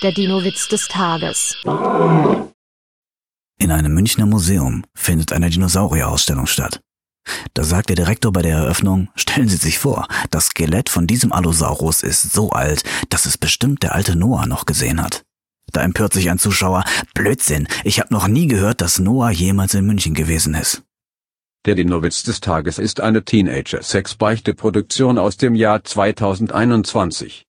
Der Dino-Witz des Tages. In einem Münchner Museum findet eine Dinosaurierausstellung statt. Da sagt der Direktor bei der Eröffnung, stellen Sie sich vor, das Skelett von diesem Allosaurus ist so alt, dass es bestimmt der alte Noah noch gesehen hat. Da empört sich ein Zuschauer, Blödsinn, ich habe noch nie gehört, dass Noah jemals in München gewesen ist. Der Dinowitz des Tages ist eine Teenager-Sex-Beichte-Produktion aus dem Jahr 2021.